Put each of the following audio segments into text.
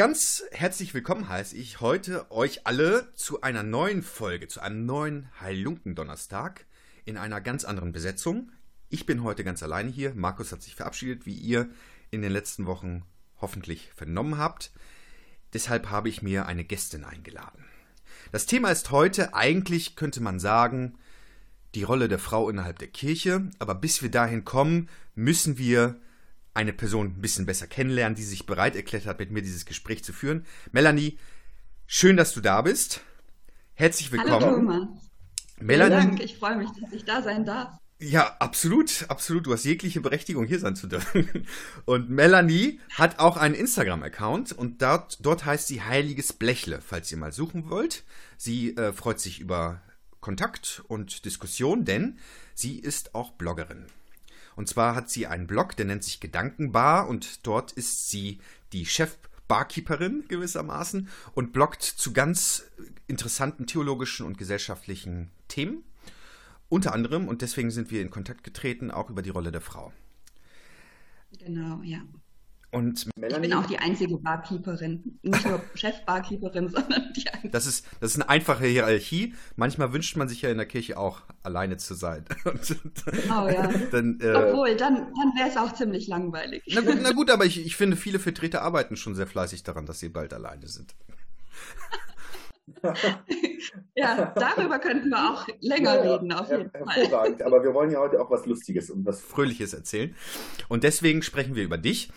Ganz herzlich willkommen heiße ich heute euch alle zu einer neuen Folge, zu einem neuen Heilunken-Donnerstag in einer ganz anderen Besetzung. Ich bin heute ganz alleine hier. Markus hat sich verabschiedet, wie ihr in den letzten Wochen hoffentlich vernommen habt. Deshalb habe ich mir eine Gästin eingeladen. Das Thema ist heute eigentlich, könnte man sagen, die Rolle der Frau innerhalb der Kirche. Aber bis wir dahin kommen, müssen wir eine Person ein bisschen besser kennenlernen, die sich bereit erklärt hat, mit mir dieses Gespräch zu führen. Melanie, schön, dass du da bist. Herzlich willkommen. Hallo Thomas. Melanie, Vielen Dank, ich freue mich, dass ich da sein darf. Ja, absolut, absolut. Du hast jegliche Berechtigung, hier sein zu dürfen. Und Melanie hat auch einen Instagram-Account und dort, dort heißt sie Heiliges Blechle, falls ihr mal suchen wollt. Sie äh, freut sich über Kontakt und Diskussion, denn sie ist auch Bloggerin. Und zwar hat sie einen Blog, der nennt sich Gedankenbar und dort ist sie die Chef Barkeeperin gewissermaßen und bloggt zu ganz interessanten theologischen und gesellschaftlichen Themen. Unter anderem, und deswegen sind wir in Kontakt getreten, auch über die Rolle der Frau. Genau, ja. Und Melanie, ich bin auch die einzige Barkeeperin. Nicht nur Chefbarkeeperin, sondern die einzige. Das ist, das ist eine einfache Hierarchie. Manchmal wünscht man sich ja in der Kirche auch, alleine zu sein. oh ja. Dann, äh, Obwohl, dann, dann wäre es auch ziemlich langweilig. Na gut, na gut aber ich, ich finde, viele Vertreter arbeiten schon sehr fleißig daran, dass sie bald alleine sind. ja, darüber könnten wir auch länger ja, reden, auf jeden Fall. Hervorragend, aber wir wollen ja heute auch was Lustiges und was Fröhliches erzählen. Und deswegen sprechen wir über dich.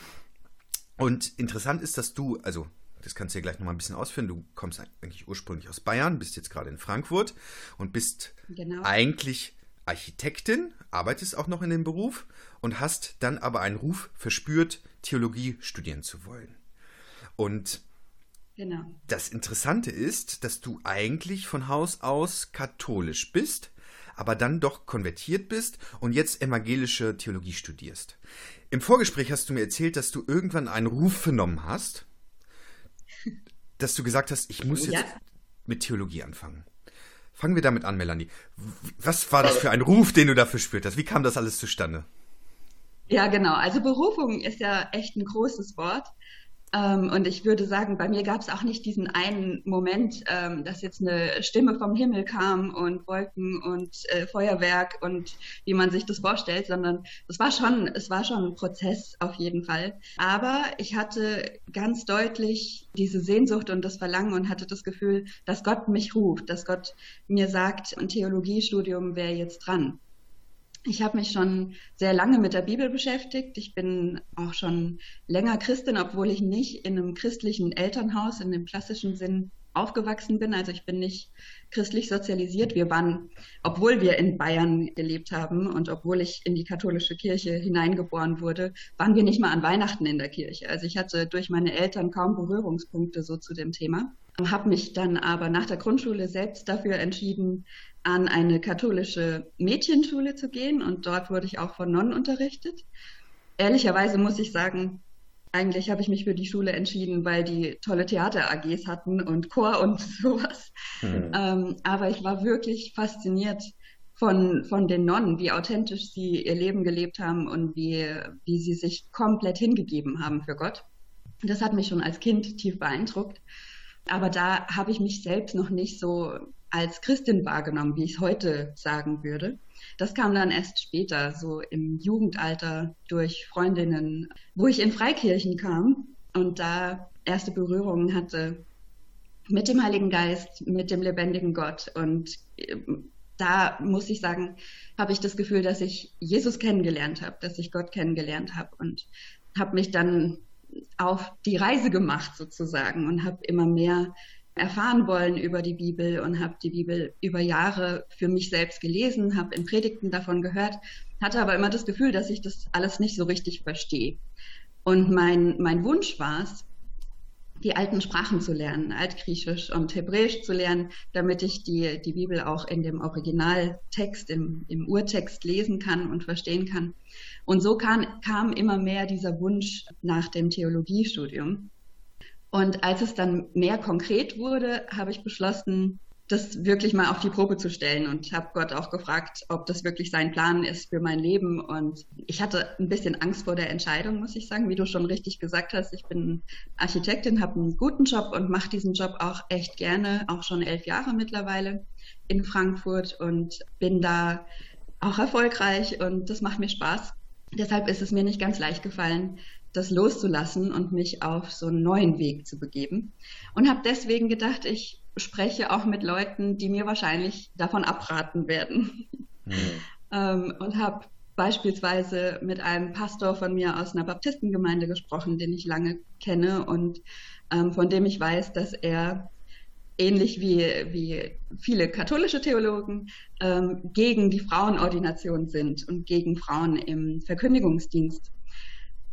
Und interessant ist, dass du, also das kannst du ja gleich nochmal ein bisschen ausführen, du kommst eigentlich ursprünglich aus Bayern, bist jetzt gerade in Frankfurt und bist genau. eigentlich Architektin, arbeitest auch noch in dem Beruf und hast dann aber einen Ruf verspürt, Theologie studieren zu wollen. Und genau. das Interessante ist, dass du eigentlich von Haus aus katholisch bist, aber dann doch konvertiert bist und jetzt evangelische Theologie studierst. Im Vorgespräch hast du mir erzählt, dass du irgendwann einen Ruf vernommen hast, dass du gesagt hast, ich muss jetzt ja. mit Theologie anfangen. Fangen wir damit an, Melanie. Was war das für ein Ruf, den du dafür spürt hast? Wie kam das alles zustande? Ja, genau. Also Berufung ist ja echt ein großes Wort. Ähm, und ich würde sagen, bei mir gab es auch nicht diesen einen Moment, ähm, dass jetzt eine Stimme vom Himmel kam und Wolken und äh, Feuerwerk und wie man sich das vorstellt, sondern es war schon, es war schon ein Prozess auf jeden Fall. Aber ich hatte ganz deutlich diese Sehnsucht und das Verlangen und hatte das Gefühl, dass Gott mich ruft, dass Gott mir sagt, ein Theologiestudium wäre jetzt dran. Ich habe mich schon sehr lange mit der Bibel beschäftigt. Ich bin auch schon länger Christin, obwohl ich nicht in einem christlichen Elternhaus in dem klassischen Sinn aufgewachsen bin. Also ich bin nicht christlich sozialisiert. Wir waren, obwohl wir in Bayern gelebt haben und obwohl ich in die katholische Kirche hineingeboren wurde, waren wir nicht mal an Weihnachten in der Kirche. Also ich hatte durch meine Eltern kaum Berührungspunkte so zu dem Thema. Habe mich dann aber nach der Grundschule selbst dafür entschieden, an eine katholische Mädchenschule zu gehen und dort wurde ich auch von Nonnen unterrichtet. Ehrlicherweise muss ich sagen, eigentlich habe ich mich für die Schule entschieden, weil die tolle Theater-AGs hatten und Chor und sowas. Mhm. Ähm, aber ich war wirklich fasziniert von, von den Nonnen, wie authentisch sie ihr Leben gelebt haben und wie, wie sie sich komplett hingegeben haben für Gott. Das hat mich schon als Kind tief beeindruckt. Aber da habe ich mich selbst noch nicht so als Christin wahrgenommen, wie ich es heute sagen würde. Das kam dann erst später, so im Jugendalter durch Freundinnen, wo ich in Freikirchen kam und da erste Berührungen hatte mit dem Heiligen Geist, mit dem lebendigen Gott. Und äh, da muss ich sagen, habe ich das Gefühl, dass ich Jesus kennengelernt habe, dass ich Gott kennengelernt habe und habe mich dann auf die Reise gemacht sozusagen und habe immer mehr erfahren wollen über die Bibel und habe die Bibel über Jahre für mich selbst gelesen, habe in Predigten davon gehört, hatte aber immer das Gefühl, dass ich das alles nicht so richtig verstehe. Und mein, mein Wunsch war es, die alten Sprachen zu lernen, Altgriechisch und Hebräisch zu lernen, damit ich die, die Bibel auch in dem Originaltext, im, im Urtext lesen kann und verstehen kann. Und so kam, kam immer mehr dieser Wunsch nach dem Theologiestudium. Und als es dann mehr konkret wurde, habe ich beschlossen, das wirklich mal auf die Probe zu stellen und habe Gott auch gefragt, ob das wirklich sein Plan ist für mein Leben. Und ich hatte ein bisschen Angst vor der Entscheidung, muss ich sagen, wie du schon richtig gesagt hast. Ich bin Architektin, habe einen guten Job und mache diesen Job auch echt gerne, auch schon elf Jahre mittlerweile in Frankfurt und bin da auch erfolgreich und das macht mir Spaß. Deshalb ist es mir nicht ganz leicht gefallen, das loszulassen und mich auf so einen neuen Weg zu begeben. Und habe deswegen gedacht, ich spreche auch mit Leuten, die mir wahrscheinlich davon abraten werden. Mhm. ähm, und habe beispielsweise mit einem Pastor von mir aus einer Baptistengemeinde gesprochen, den ich lange kenne und ähm, von dem ich weiß, dass er ähnlich wie, wie viele katholische Theologen ähm, gegen die Frauenordination sind und gegen Frauen im Verkündigungsdienst.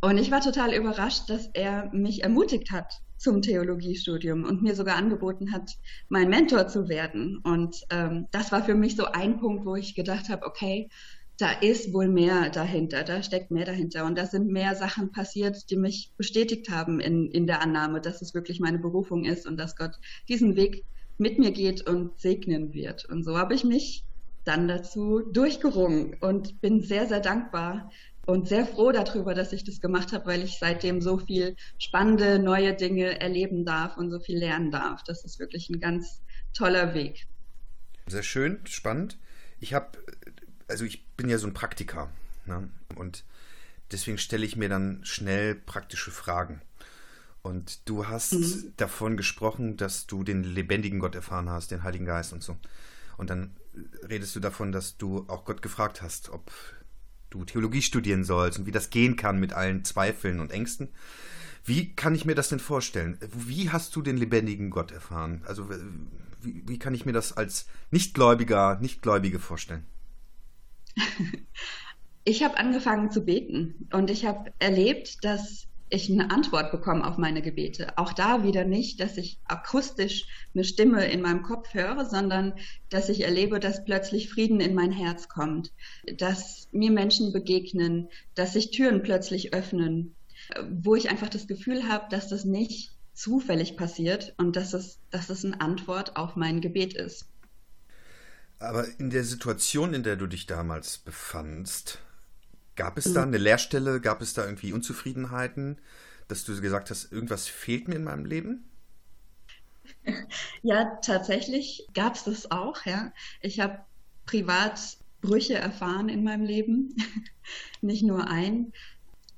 Und ich war total überrascht, dass er mich ermutigt hat zum Theologiestudium und mir sogar angeboten hat, mein Mentor zu werden. Und ähm, das war für mich so ein Punkt, wo ich gedacht habe, okay, da ist wohl mehr dahinter, da steckt mehr dahinter. Und da sind mehr Sachen passiert, die mich bestätigt haben in, in der Annahme, dass es wirklich meine Berufung ist und dass Gott diesen Weg mit mir geht und segnen wird. Und so habe ich mich dann dazu durchgerungen und bin sehr, sehr dankbar, und sehr froh darüber, dass ich das gemacht habe, weil ich seitdem so viel spannende neue Dinge erleben darf und so viel lernen darf. Das ist wirklich ein ganz toller Weg. Sehr schön, spannend. Ich habe, also ich bin ja so ein Praktiker ne? und deswegen stelle ich mir dann schnell praktische Fragen. Und du hast mhm. davon gesprochen, dass du den lebendigen Gott erfahren hast, den Heiligen Geist und so. Und dann redest du davon, dass du auch Gott gefragt hast, ob du Theologie studieren sollst und wie das gehen kann mit allen Zweifeln und Ängsten. Wie kann ich mir das denn vorstellen? Wie hast du den lebendigen Gott erfahren? Also wie, wie kann ich mir das als Nichtgläubiger, Nichtgläubige vorstellen? Ich habe angefangen zu beten und ich habe erlebt, dass ich eine Antwort bekomme auf meine Gebete. Auch da wieder nicht, dass ich akustisch eine Stimme in meinem Kopf höre, sondern dass ich erlebe, dass plötzlich Frieden in mein Herz kommt, dass mir Menschen begegnen, dass sich Türen plötzlich öffnen, wo ich einfach das Gefühl habe, dass das nicht zufällig passiert und dass es, dass es eine Antwort auf mein Gebet ist. Aber in der Situation, in der du dich damals befandst, Gab es da eine Leerstelle? Gab es da irgendwie Unzufriedenheiten, dass du gesagt hast, irgendwas fehlt mir in meinem Leben? Ja, tatsächlich gab es das auch. Ja. Ich habe privat Brüche erfahren in meinem Leben, nicht nur ein.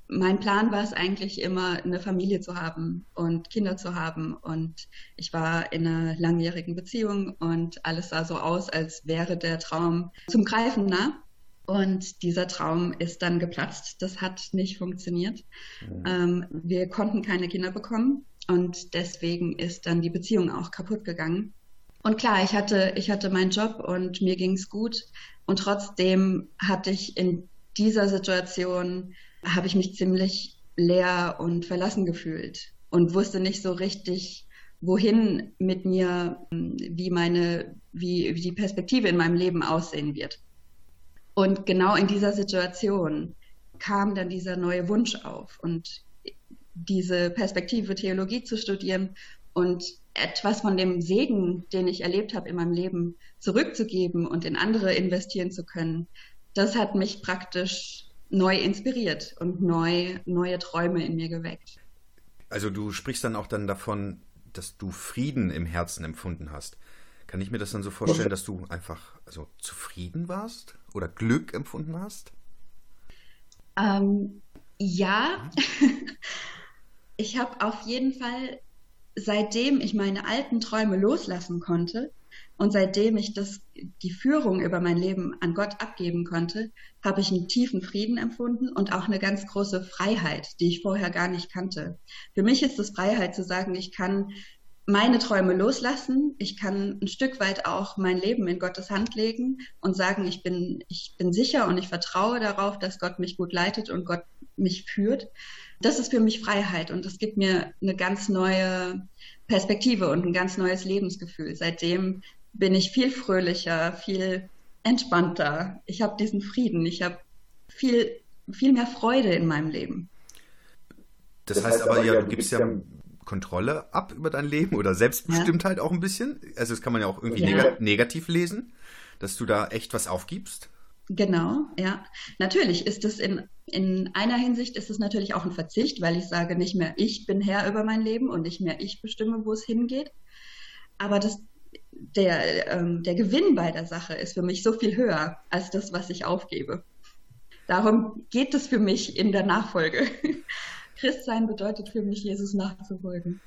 Mein Plan war es eigentlich immer, eine Familie zu haben und Kinder zu haben. Und ich war in einer langjährigen Beziehung und alles sah so aus, als wäre der Traum zum Greifen nah. Und dieser Traum ist dann geplatzt. Das hat nicht funktioniert. Mhm. Ähm, wir konnten keine Kinder bekommen und deswegen ist dann die Beziehung auch kaputt gegangen. Und klar, ich hatte, ich hatte meinen Job und mir ging es gut. Und trotzdem hatte ich in dieser Situation, habe ich mich ziemlich leer und verlassen gefühlt und wusste nicht so richtig, wohin mit mir, wie meine, wie, wie die Perspektive in meinem Leben aussehen wird. Und genau in dieser Situation kam dann dieser neue Wunsch auf und diese Perspektive Theologie zu studieren und etwas von dem Segen, den ich erlebt habe in meinem Leben, zurückzugeben und in andere investieren zu können, das hat mich praktisch neu inspiriert und neu, neue Träume in mir geweckt. Also du sprichst dann auch dann davon, dass du Frieden im Herzen empfunden hast. Kann ich mir das dann so vorstellen, dass du einfach also zufrieden warst oder Glück empfunden hast? Ähm, ja, ich habe auf jeden Fall, seitdem ich meine alten Träume loslassen konnte und seitdem ich das, die Führung über mein Leben an Gott abgeben konnte, habe ich einen tiefen Frieden empfunden und auch eine ganz große Freiheit, die ich vorher gar nicht kannte. Für mich ist es Freiheit zu sagen, ich kann meine Träume loslassen. Ich kann ein Stück weit auch mein Leben in Gottes Hand legen und sagen, ich bin, ich bin sicher und ich vertraue darauf, dass Gott mich gut leitet und Gott mich führt. Das ist für mich Freiheit und das gibt mir eine ganz neue Perspektive und ein ganz neues Lebensgefühl. Seitdem bin ich viel fröhlicher, viel entspannter. Ich habe diesen Frieden. Ich habe viel, viel mehr Freude in meinem Leben. Das, das heißt, heißt aber, ja, du gibst ja Kontrolle ab über dein Leben oder Selbstbestimmtheit ja. auch ein bisschen. Also das kann man ja auch irgendwie ja. Neg negativ lesen, dass du da echt was aufgibst. Genau, ja. Natürlich ist es in, in einer Hinsicht ist es natürlich auch ein Verzicht, weil ich sage nicht mehr, ich bin Herr über mein Leben und nicht mehr ich bestimme, wo es hingeht. Aber das, der, ähm, der Gewinn bei der Sache ist für mich so viel höher als das, was ich aufgebe. Darum geht es für mich in der Nachfolge. Christsein bedeutet für mich, Jesus nachzufolgen.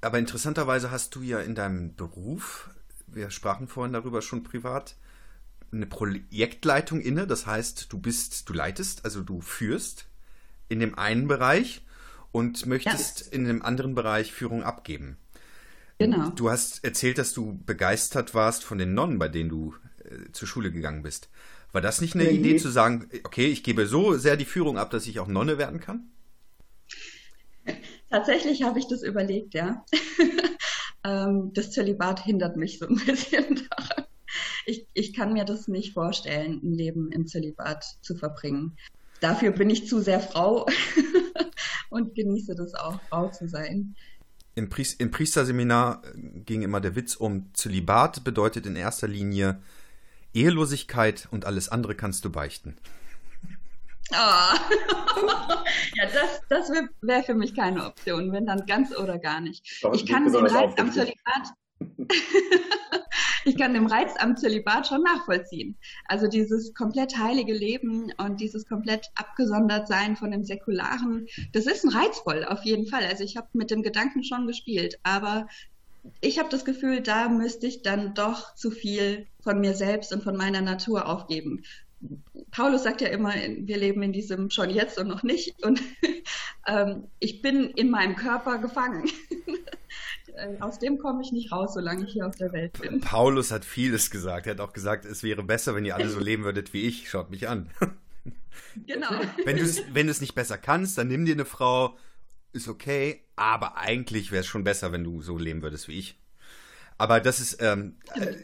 Aber interessanterweise hast du ja in deinem Beruf, wir sprachen vorhin darüber schon privat, eine Projektleitung inne. Das heißt, du bist, du leitest, also du führst in dem einen Bereich und möchtest ja. in dem anderen Bereich Führung abgeben. Genau. Du hast erzählt, dass du begeistert warst von den Nonnen, bei denen du äh, zur Schule gegangen bist. War das nicht eine mhm. Idee zu sagen, okay, ich gebe so sehr die Führung ab, dass ich auch Nonne werden kann? Tatsächlich habe ich das überlegt, ja. Ähm, das Zölibat hindert mich so ein bisschen daran. Ich, ich kann mir das nicht vorstellen, ein Leben im Zölibat zu verbringen. Dafür bin ich zu sehr Frau und genieße das auch, Frau zu sein. Im, Priest, Im Priesterseminar ging immer der Witz um, Zölibat bedeutet in erster Linie Ehelosigkeit und alles andere kannst du beichten. Oh. ja, das, das wäre wär für mich keine Option, wenn dann ganz oder gar nicht. Ich kann den Reiz am Zölibat. ich kann den Reiz am Zölibat schon nachvollziehen. Also dieses komplett heilige Leben und dieses komplett abgesondert sein von dem Säkularen, das ist ein reizvoll auf jeden Fall. Also ich habe mit dem Gedanken schon gespielt, aber ich habe das Gefühl, da müsste ich dann doch zu viel von mir selbst und von meiner Natur aufgeben. Paulus sagt ja immer, wir leben in diesem schon jetzt und noch nicht. Und ähm, ich bin in meinem Körper gefangen. Aus dem komme ich nicht raus, solange ich hier auf der Welt bin. Paulus hat vieles gesagt. Er hat auch gesagt, es wäre besser, wenn ihr alle so leben würdet wie ich. Schaut mich an. Genau. Wenn du es wenn nicht besser kannst, dann nimm dir eine Frau, ist okay, aber eigentlich wäre es schon besser, wenn du so leben würdest wie ich. Aber das ist, ähm, äh,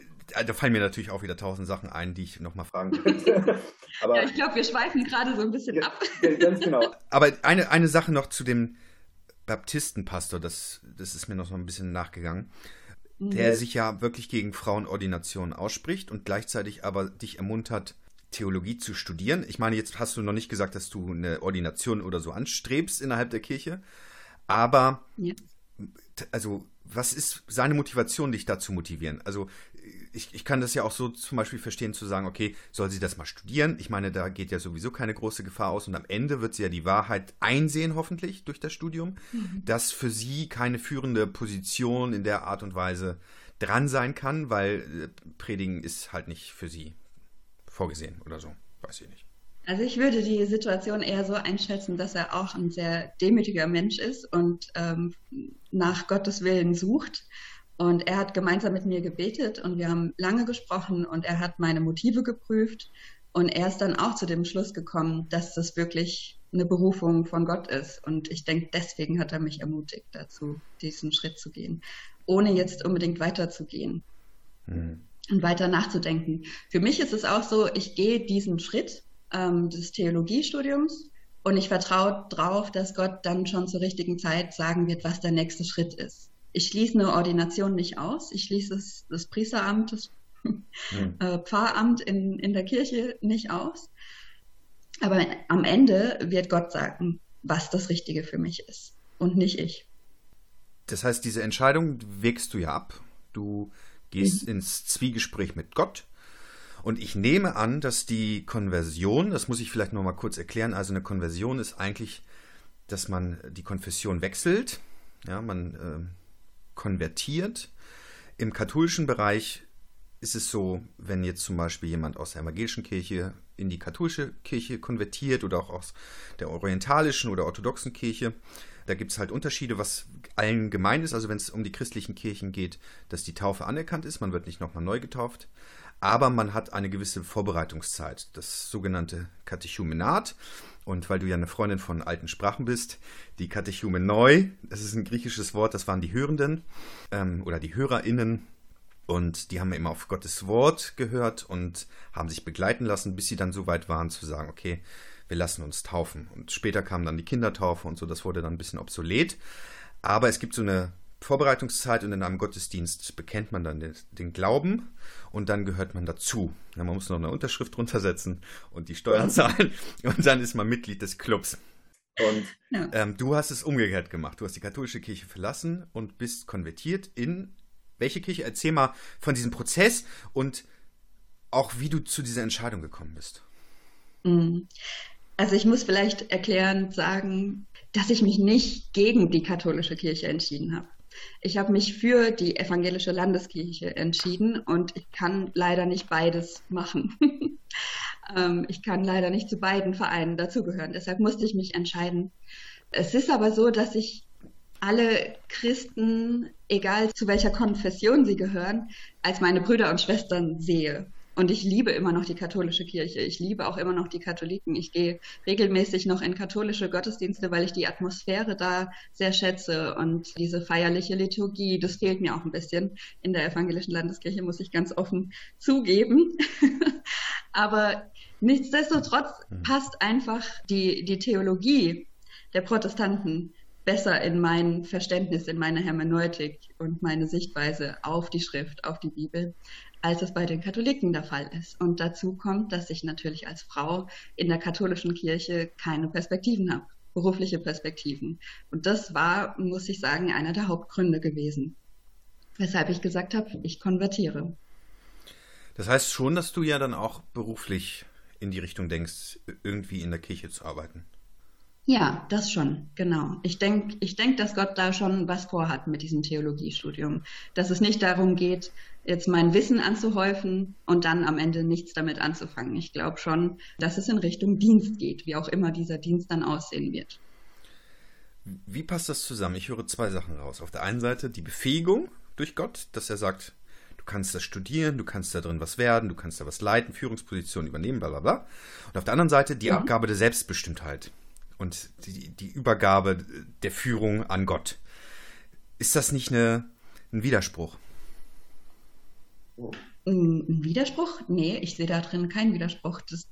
da fallen mir natürlich auch wieder tausend Sachen ein, die ich nochmal fragen könnte. Aber, ja, ich glaube, wir schweifen gerade so ein bisschen ja, ab. Ganz genau. Aber eine, eine Sache noch zu dem Baptistenpastor, das, das ist mir noch so ein bisschen nachgegangen, mhm. der sich ja wirklich gegen Frauenordination ausspricht und gleichzeitig aber dich ermuntert, Theologie zu studieren. Ich meine, jetzt hast du noch nicht gesagt, dass du eine Ordination oder so anstrebst innerhalb der Kirche, aber ja. also was ist seine Motivation, dich da zu motivieren? Also ich, ich kann das ja auch so zum Beispiel verstehen, zu sagen, okay, soll sie das mal studieren? Ich meine, da geht ja sowieso keine große Gefahr aus und am Ende wird sie ja die Wahrheit einsehen, hoffentlich, durch das Studium, mhm. dass für sie keine führende Position in der Art und Weise dran sein kann, weil äh, Predigen ist halt nicht für sie vorgesehen oder so. Weiß ich nicht. Also ich würde die Situation eher so einschätzen, dass er auch ein sehr demütiger Mensch ist und ähm, nach Gottes Willen sucht und er hat gemeinsam mit mir gebetet und wir haben lange gesprochen und er hat meine Motive geprüft und er ist dann auch zu dem Schluss gekommen, dass das wirklich eine Berufung von Gott ist. Und ich denke, deswegen hat er mich ermutigt dazu, diesen Schritt zu gehen, ohne jetzt unbedingt weiterzugehen mhm. und weiter nachzudenken. Für mich ist es auch so, ich gehe diesen Schritt ähm, des Theologiestudiums und ich vertraue darauf, dass Gott dann schon zur richtigen Zeit sagen wird, was der nächste Schritt ist ich schließe eine Ordination nicht aus. Ich schließe das, das Priesteramt, das hm. äh, Pfarramt in, in der Kirche nicht aus. Aber am Ende wird Gott sagen, was das Richtige für mich ist und nicht ich. Das heißt, diese Entscheidung wägst du ja ab. Du gehst mhm. ins Zwiegespräch mit Gott. Und ich nehme an, dass die Konversion, das muss ich vielleicht noch mal kurz erklären, also eine Konversion ist eigentlich, dass man die Konfession wechselt. Ja, man äh, konvertiert. Im katholischen Bereich ist es so, wenn jetzt zum Beispiel jemand aus der evangelischen Kirche in die katholische Kirche konvertiert oder auch aus der orientalischen oder orthodoxen Kirche, da gibt es halt Unterschiede, was allen gemein ist. Also wenn es um die christlichen Kirchen geht, dass die Taufe anerkannt ist, man wird nicht nochmal neu getauft, aber man hat eine gewisse Vorbereitungszeit, das sogenannte Katechumenat. Und weil du ja eine Freundin von alten Sprachen bist, die Katechumenoi, das ist ein griechisches Wort, das waren die Hörenden ähm, oder die HörerInnen. Und die haben immer auf Gottes Wort gehört und haben sich begleiten lassen, bis sie dann so weit waren zu sagen, okay, wir lassen uns taufen. Und später kam dann die Kindertaufe und so, das wurde dann ein bisschen obsolet. Aber es gibt so eine Vorbereitungszeit und in einem Gottesdienst bekennt man dann den, den Glauben und dann gehört man dazu. Ja, man muss noch eine Unterschrift runtersetzen und die Steuern zahlen und dann ist man Mitglied des Clubs. Und ja. ähm, du hast es umgekehrt gemacht. Du hast die katholische Kirche verlassen und bist konvertiert in welche Kirche? Erzähl mal von diesem Prozess und auch wie du zu dieser Entscheidung gekommen bist. Mhm. Also ich muss vielleicht erklärend sagen, dass ich mich nicht gegen die katholische Kirche entschieden habe. Ich habe mich für die evangelische Landeskirche entschieden und ich kann leider nicht beides machen. Ähm, ich kann leider nicht zu beiden Vereinen dazugehören. Deshalb musste ich mich entscheiden. Es ist aber so, dass ich alle Christen, egal zu welcher Konfession sie gehören, als meine Brüder und Schwestern sehe. Und ich liebe immer noch die katholische Kirche. Ich liebe auch immer noch die Katholiken. Ich gehe regelmäßig noch in katholische Gottesdienste, weil ich die Atmosphäre da sehr schätze und diese feierliche Liturgie. Das fehlt mir auch ein bisschen in der evangelischen Landeskirche, muss ich ganz offen zugeben. Aber nichtsdestotrotz hm. passt einfach die, die Theologie der Protestanten besser in mein Verständnis, in meine Hermeneutik und meine Sichtweise auf die Schrift, auf die Bibel, als es bei den Katholiken der Fall ist. Und dazu kommt, dass ich natürlich als Frau in der katholischen Kirche keine Perspektiven habe, berufliche Perspektiven. Und das war, muss ich sagen, einer der Hauptgründe gewesen, weshalb ich gesagt habe, ich konvertiere. Das heißt schon, dass du ja dann auch beruflich in die Richtung denkst, irgendwie in der Kirche zu arbeiten. Ja, das schon, genau. Ich denke, ich denk, dass Gott da schon was vorhat mit diesem Theologiestudium. Dass es nicht darum geht, jetzt mein Wissen anzuhäufen und dann am Ende nichts damit anzufangen. Ich glaube schon, dass es in Richtung Dienst geht, wie auch immer dieser Dienst dann aussehen wird. Wie passt das zusammen? Ich höre zwei Sachen raus. Auf der einen Seite die Befähigung durch Gott, dass er sagt, du kannst das studieren, du kannst da drin was werden, du kannst da was leiten, Führungspositionen übernehmen, bla bla bla. Und auf der anderen Seite die mhm. Abgabe der Selbstbestimmtheit und die, die Übergabe der Führung an Gott. Ist das nicht eine, ein Widerspruch? Ein Widerspruch? Nee, ich sehe da drin keinen Widerspruch. Das,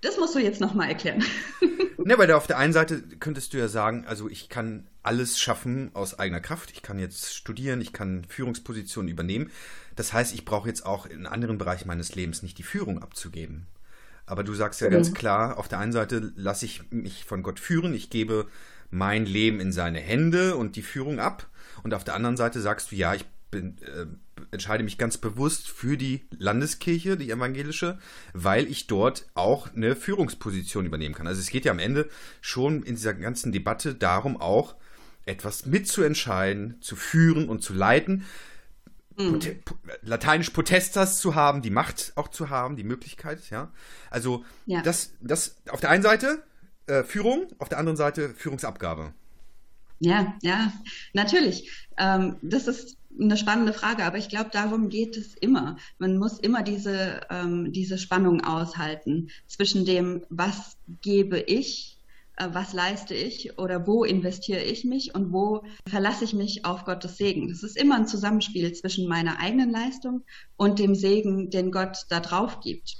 das musst du jetzt nochmal erklären. ne, weil auf der einen Seite könntest du ja sagen, also ich kann alles schaffen aus eigener Kraft. Ich kann jetzt studieren, ich kann Führungspositionen übernehmen. Das heißt, ich brauche jetzt auch in anderen Bereichen meines Lebens nicht die Führung abzugeben. Aber du sagst ja mhm. ganz klar, auf der einen Seite lasse ich mich von Gott führen, ich gebe mein Leben in seine Hände und die Führung ab. Und auf der anderen Seite sagst du, ja, ich bin, äh, entscheide mich ganz bewusst für die Landeskirche, die evangelische, weil ich dort auch eine Führungsposition übernehmen kann. Also es geht ja am Ende schon in dieser ganzen Debatte darum, auch etwas mitzuentscheiden, zu führen und zu leiten, Mhm. lateinisch Potestas zu haben, die Macht auch zu haben, die Möglichkeit, ja. Also ja. das, das auf der einen Seite äh, Führung, auf der anderen Seite Führungsabgabe. Ja, ja, natürlich. Ähm, das ist eine spannende Frage, aber ich glaube, darum geht es immer. Man muss immer diese, ähm, diese Spannung aushalten zwischen dem, was gebe ich was leiste ich oder wo investiere ich mich und wo verlasse ich mich auf Gottes Segen. Das ist immer ein Zusammenspiel zwischen meiner eigenen Leistung und dem Segen, den Gott da drauf gibt.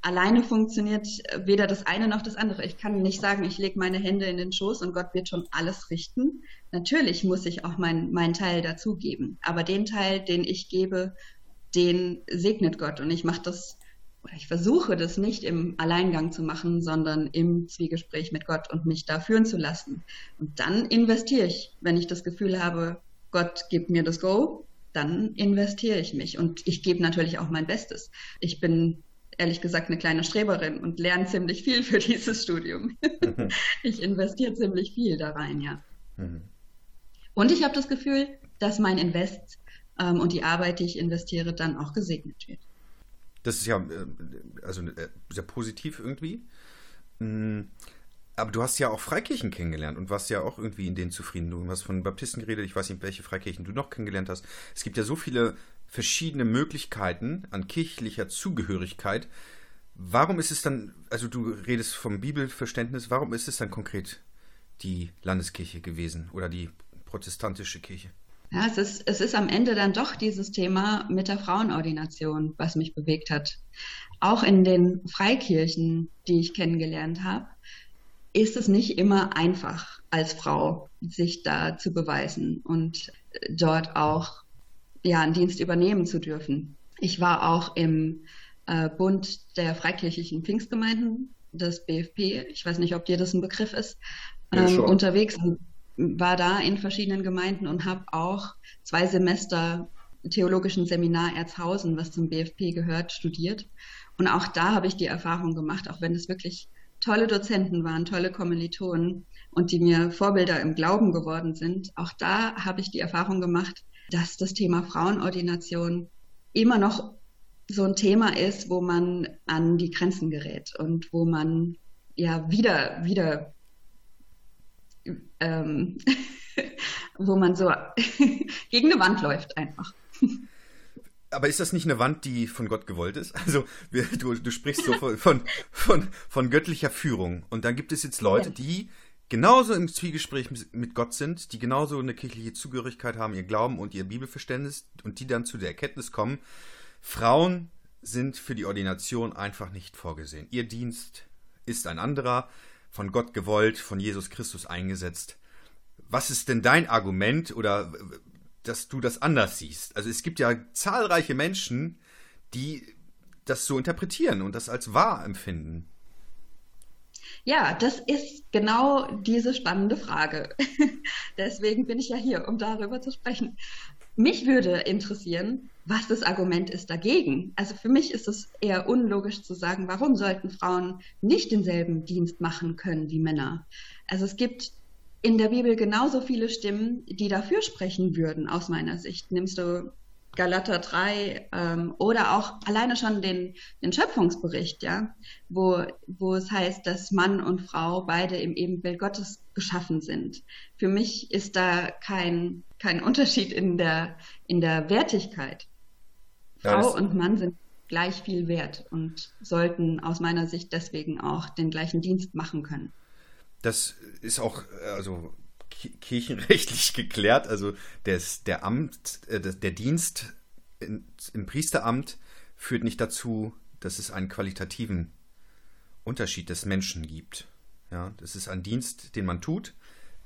Alleine funktioniert weder das eine noch das andere. Ich kann nicht sagen, ich lege meine Hände in den Schoß und Gott wird schon alles richten. Natürlich muss ich auch meinen mein Teil dazugeben. Aber den Teil, den ich gebe, den segnet Gott. Und ich mache das oder ich versuche das nicht im Alleingang zu machen, sondern im Zwiegespräch mit Gott und mich da führen zu lassen. Und dann investiere ich, wenn ich das Gefühl habe, Gott gibt mir das Go, dann investiere ich mich und ich gebe natürlich auch mein Bestes. Ich bin ehrlich gesagt eine kleine Streberin und lerne ziemlich viel für dieses Studium. Mhm. Ich investiere ziemlich viel da rein, ja. Mhm. Und ich habe das Gefühl, dass mein Invest ähm, und die Arbeit, die ich investiere, dann auch gesegnet wird. Das ist ja äh, also äh, sehr positiv irgendwie. Mm, aber du hast ja auch Freikirchen kennengelernt und warst ja auch irgendwie in denen zufrieden. Du hast von Baptisten geredet, ich weiß nicht, welche Freikirchen du noch kennengelernt hast. Es gibt ja so viele verschiedene Möglichkeiten an kirchlicher Zugehörigkeit. Warum ist es dann, also du redest vom Bibelverständnis, warum ist es dann konkret die Landeskirche gewesen oder die protestantische Kirche? Ja, es ist, es ist am Ende dann doch dieses Thema mit der Frauenordination, was mich bewegt hat. Auch in den Freikirchen, die ich kennengelernt habe, ist es nicht immer einfach. als Frau sich da zu beweisen und dort auch ja, einen Dienst übernehmen zu dürfen. Ich war auch im äh, Bund der freikirchlichen Pfingstgemeinden, das BFP, ich weiß nicht, ob dir das ein Begriff ist, ähm, ja, unterwegs und war da in verschiedenen Gemeinden und habe auch zwei Semester theologischen Seminar Erzhausen, was zum BFP gehört, studiert. Und auch da habe ich die Erfahrung gemacht, auch wenn es wirklich tolle Dozenten waren, tolle Kommilitonen und die mir Vorbilder im Glauben geworden sind, auch da habe ich die Erfahrung gemacht, dass das Thema Frauenordination immer noch so ein Thema ist, wo man an die Grenzen gerät und wo man ja wieder, wieder, ähm, wo man so gegen eine Wand läuft einfach. Aber ist das nicht eine Wand, die von Gott gewollt ist? Also du, du sprichst so von, von, von, von, göttlicher Führung. Und dann gibt es jetzt Leute, die genauso im Zwiegespräch mit Gott sind, die genauso eine kirchliche Zugehörigkeit haben, ihr Glauben und ihr Bibelverständnis und die dann zu der Erkenntnis kommen, Frauen sind für die Ordination einfach nicht vorgesehen. Ihr Dienst ist ein anderer, von Gott gewollt, von Jesus Christus eingesetzt. Was ist denn dein Argument oder dass du das anders siehst. Also es gibt ja zahlreiche Menschen, die das so interpretieren und das als wahr empfinden. Ja, das ist genau diese spannende Frage. Deswegen bin ich ja hier, um darüber zu sprechen. Mich würde interessieren, was das Argument ist dagegen. Also für mich ist es eher unlogisch zu sagen, warum sollten Frauen nicht denselben Dienst machen können wie Männer? Also es gibt in der Bibel genauso viele Stimmen, die dafür sprechen würden, aus meiner Sicht. Nimmst du Galater 3 ähm, oder auch alleine schon den, den Schöpfungsbericht, ja, wo, wo es heißt, dass Mann und Frau beide im Ebenbild Gottes geschaffen sind. Für mich ist da kein, kein Unterschied in der, in der Wertigkeit. Ja, Frau und Mann sind gleich viel wert und sollten aus meiner Sicht deswegen auch den gleichen Dienst machen können. Das ist auch also kirchenrechtlich geklärt. Also des, der Amt, äh, der Dienst in, im Priesteramt führt nicht dazu, dass es einen qualitativen Unterschied des Menschen gibt. Ja, das ist ein Dienst, den man tut.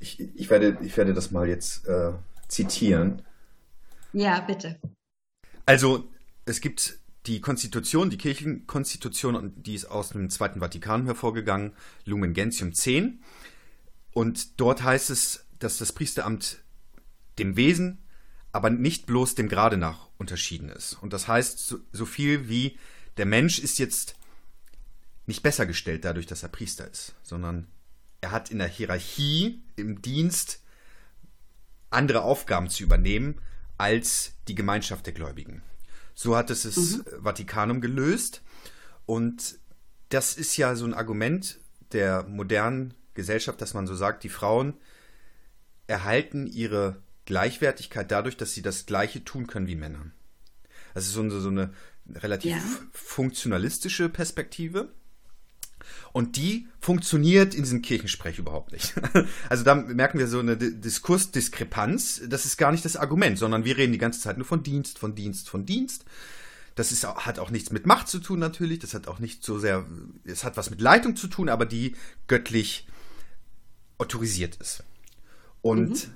Ich, ich, werde, ich werde das mal jetzt äh, zitieren. Ja, bitte. Also, es gibt die Konstitution, die Kirchenkonstitution, die ist aus dem Zweiten Vatikan hervorgegangen, Lumen Gentium 10. Und dort heißt es, dass das Priesteramt dem Wesen, aber nicht bloß dem Grade nach unterschieden ist. Und das heißt so, so viel wie, der Mensch ist jetzt nicht besser gestellt dadurch, dass er Priester ist, sondern er hat in der Hierarchie, im Dienst andere Aufgaben zu übernehmen als die Gemeinschaft der Gläubigen. So hat es das mhm. Vatikanum gelöst. Und das ist ja so ein Argument der modernen Gesellschaft, dass man so sagt, die Frauen erhalten ihre Gleichwertigkeit dadurch, dass sie das Gleiche tun können wie Männer. Das ist so eine, so eine relativ ja. funktionalistische Perspektive. Und die funktioniert in diesem Kirchensprech überhaupt nicht. Also da merken wir so eine Diskursdiskrepanz. Das ist gar nicht das Argument, sondern wir reden die ganze Zeit nur von Dienst, von Dienst, von Dienst. Das ist, hat auch nichts mit Macht zu tun natürlich. Das hat auch nicht so sehr, es hat was mit Leitung zu tun, aber die göttlich autorisiert ist. Und mhm.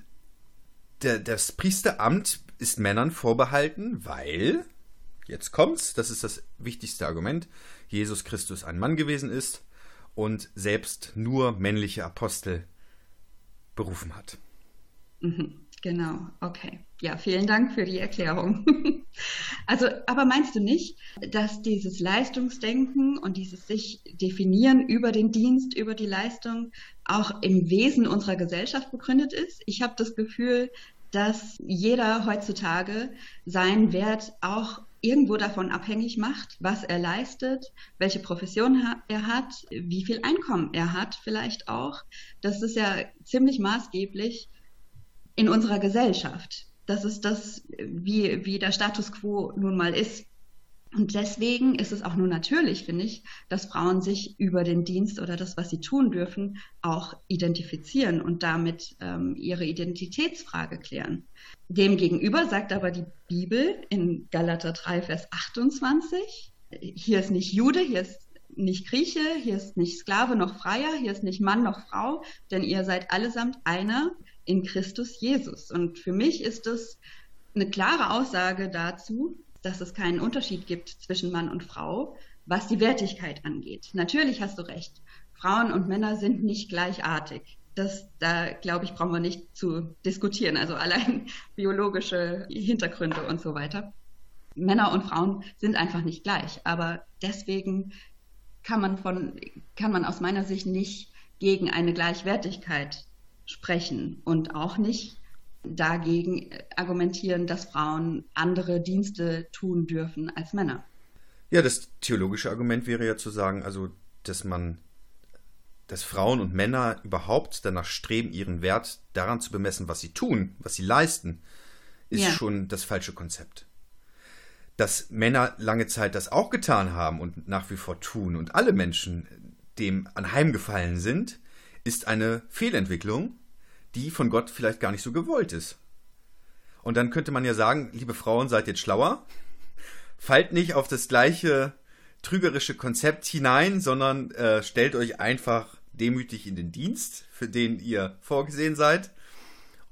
der, das Priesteramt ist Männern vorbehalten, weil, jetzt kommt's, das ist das wichtigste Argument, Jesus Christus ein Mann gewesen ist und selbst nur männliche Apostel berufen hat. Mhm, genau, okay. Ja, vielen Dank für die Erklärung. also, aber meinst du nicht, dass dieses Leistungsdenken und dieses sich definieren über den Dienst, über die Leistung auch im Wesen unserer Gesellschaft begründet ist? Ich habe das Gefühl, dass jeder heutzutage seinen Wert auch irgendwo davon abhängig macht, was er leistet, welche Profession er hat, wie viel Einkommen er hat vielleicht auch. Das ist ja ziemlich maßgeblich in unserer Gesellschaft. Das ist das, wie, wie der Status quo nun mal ist. Und deswegen ist es auch nur natürlich, finde ich, dass Frauen sich über den Dienst oder das, was sie tun dürfen, auch identifizieren und damit ähm, ihre Identitätsfrage klären. Demgegenüber sagt aber die Bibel in Galater 3, Vers 28, hier ist nicht Jude, hier ist nicht Grieche, hier ist nicht Sklave noch Freier, hier ist nicht Mann noch Frau, denn ihr seid allesamt einer in Christus Jesus. Und für mich ist das eine klare Aussage dazu, dass es keinen Unterschied gibt zwischen Mann und Frau, was die Wertigkeit angeht. Natürlich hast du recht. Frauen und Männer sind nicht gleichartig. Das, da glaube ich, brauchen wir nicht zu diskutieren. Also allein biologische Hintergründe und so weiter. Männer und Frauen sind einfach nicht gleich. Aber deswegen kann man von, kann man aus meiner Sicht nicht gegen eine Gleichwertigkeit sprechen und auch nicht dagegen argumentieren, dass Frauen andere Dienste tun dürfen als Männer. Ja, das theologische Argument wäre ja zu sagen, also, dass man, dass Frauen und Männer überhaupt danach streben, ihren Wert daran zu bemessen, was sie tun, was sie leisten, ist ja. schon das falsche Konzept. Dass Männer lange Zeit das auch getan haben und nach wie vor tun und alle Menschen dem anheimgefallen sind, ist eine Fehlentwicklung, die von Gott vielleicht gar nicht so gewollt ist. Und dann könnte man ja sagen, liebe Frauen, seid jetzt schlauer, fallt nicht auf das gleiche trügerische Konzept hinein, sondern äh, stellt euch einfach demütig in den Dienst, für den ihr vorgesehen seid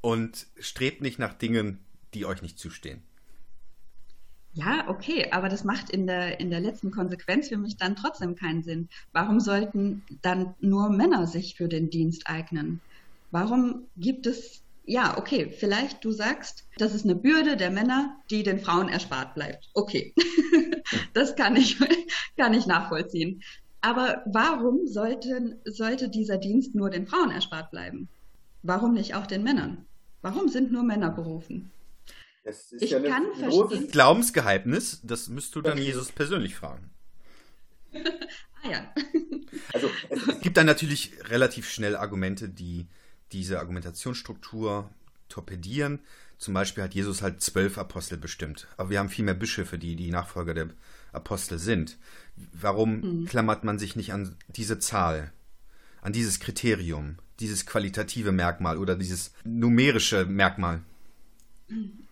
und strebt nicht nach Dingen, die euch nicht zustehen. Ja, okay, aber das macht in der, in der letzten Konsequenz für mich dann trotzdem keinen Sinn. Warum sollten dann nur Männer sich für den Dienst eignen? Warum gibt es, ja, okay, vielleicht du sagst, das ist eine Bürde der Männer, die den Frauen erspart bleibt. Okay, das kann ich, kann ich nachvollziehen. Aber warum sollten, sollte dieser Dienst nur den Frauen erspart bleiben? Warum nicht auch den Männern? Warum sind nur Männer berufen? ich ja kann verstehen. Glaubensgeheimnis, das müsst du dann okay. Jesus persönlich fragen. ah ja. Also es gibt dann natürlich relativ schnell Argumente, die diese Argumentationsstruktur torpedieren. Zum Beispiel hat Jesus halt zwölf Apostel bestimmt. Aber wir haben viel mehr Bischöfe, die die Nachfolger der Apostel sind. Warum mhm. klammert man sich nicht an diese Zahl, an dieses Kriterium, dieses qualitative Merkmal oder dieses numerische Merkmal?